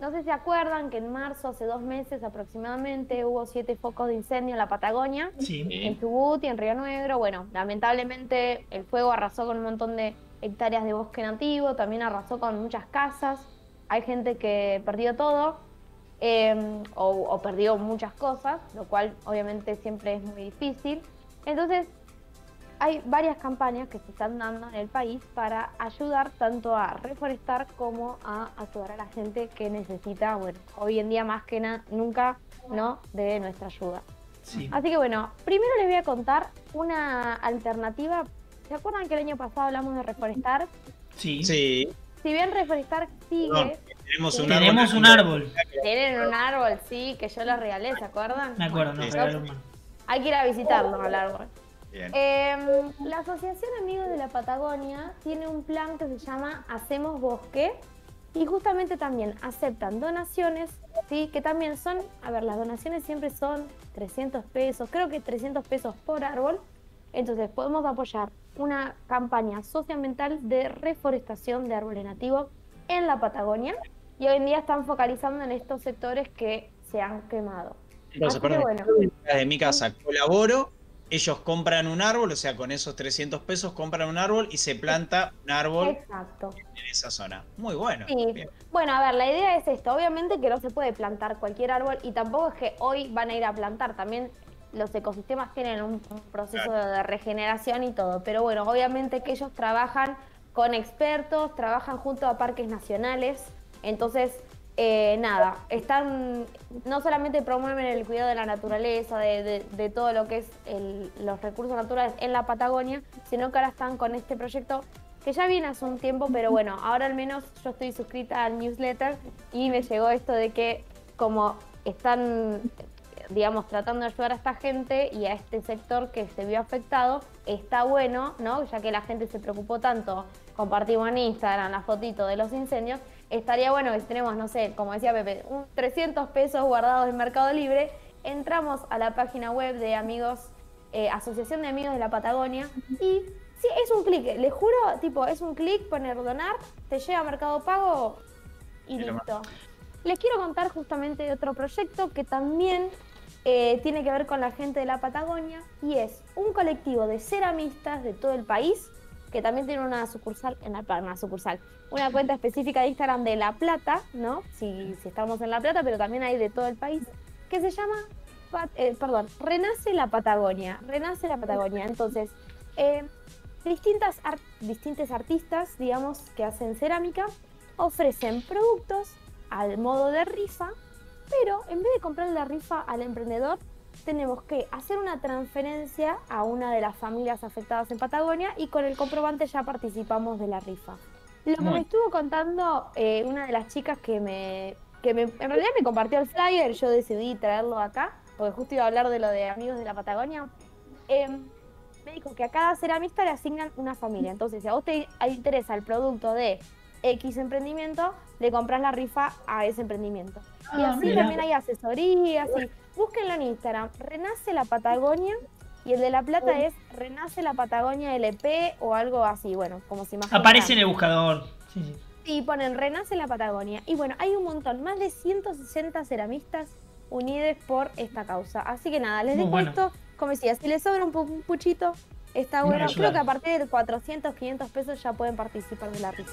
no sé si se acuerdan que en marzo, hace dos meses aproximadamente, hubo siete focos de incendio en la Patagonia, en Chubut y en Río Negro. Bueno, lamentablemente el fuego arrasó con un montón de hectáreas de bosque nativo, también arrasó con muchas casas. Hay gente que perdió todo em, o, o perdió muchas cosas, lo cual obviamente siempre es muy difícil. Entonces, hay varias campañas que se están dando en el país para ayudar tanto a reforestar como a ayudar a la gente que necesita, bueno, hoy en día más que nunca, ¿no? De nuestra ayuda. Así que bueno, primero les voy a contar una alternativa. ¿Se acuerdan que el año pasado hablamos de reforestar? Sí. Sí. Si bien reforestar sigue. tenemos un tenemos árbol. un árbol. Tienen un árbol, sí, que yo lo regalé, ¿se acuerdan? Me acuerdo, no, Hay que ir a visitarlo al árbol. Em, la Asociación Amigos de la Patagonia tiene un plan que se llama Hacemos Bosque y justamente también aceptan donaciones, ¿sí? que también son, a ver, las donaciones siempre son 300 pesos, creo que 300 pesos por árbol. Entonces podemos apoyar una campaña socioambiental de reforestación de árboles nativos en la Patagonia y hoy en día están focalizando en estos sectores que se han quemado. Entonces, perdón, bueno. de mi casa colaboro ellos compran un árbol, o sea, con esos 300 pesos compran un árbol y se planta un árbol Exacto. en esa zona. Muy bueno. Bueno, a ver, la idea es esto. Obviamente que no se puede plantar cualquier árbol y tampoco es que hoy van a ir a plantar. También los ecosistemas tienen un, proceso de regeneración y todo. Pero bueno, obviamente que ellos trabajan con expertos, trabajan junto a parques nacionales. Entonces, eh, nada, están, no solamente promueven el cuidado de la naturaleza, de, todo lo que es los recursos naturales en la Patagonia, sino que ahora están con este proyecto que ya viene hace un tiempo, pero bueno, ahora al menos yo estoy suscrita al newsletter y me llegó esto de que como están, digamos, tratando de ayudar a esta gente y a este sector que se vio afectado, está bueno, ¿no? Ya que la gente se preocupó tanto, compartimos en Instagram la fotito de los incendios, estaría bueno que si tenemos, no sé, como decía Pepe, un 300 pesos guardados en Mercado Libre, entramos a la página web de amigos, eh, Asociación de Amigos de la Patagonia y sí, es un clic, les juro, tipo, es un clic, poner donar, te llega a Mercado Pago y listo. Les quiero contar justamente de otro proyecto que también eh, tiene que ver con la gente de la Patagonia y es un colectivo de ceramistas de todo el país que también tiene una sucursal en la una sucursal, una cuenta específica de Instagram de La Plata, ¿no? Si, estamos en La Plata, pero también hay de todo el país, que se llama, eh, perdón, Renace la Patagonia, Renace la Patagonia. Entonces, eh, distintas distintos artistas, digamos, que hacen cerámica, ofrecen productos al modo de rifa, pero en vez de comprar la rifa al emprendedor, tenemos que hacer una transferencia a una de las familias afectadas en Patagonia y con el comprobante ya participamos de la rifa. Lo que me estuvo contando eh, una de las chicas que me, que me, en realidad me compartió el flyer, yo decidí traerlo acá, porque justo iba a hablar de lo de amigos de la Patagonia. Em, me dijo que a cada ceramista le asignan una familia. Entonces, si a vos te interesa el producto de X emprendimiento, le compras la rifa a ese emprendimiento. y ah, así también hay asesorías y Búsquenlo en Instagram, Renace la Patagonia. Y el de La Plata es Renace la Patagonia LP o algo así, bueno, como si más. Aparece en el buscador. Sí, sí. Y ponen Renace la Patagonia. Y bueno, hay un montón, más de 160 ceramistas unidos por esta causa. Así que nada, les dejo esto. Como decía, si les sobra un, puchito, está bueno. Creo que a partir de 400, 500 pesos ya pueden participar de la risa.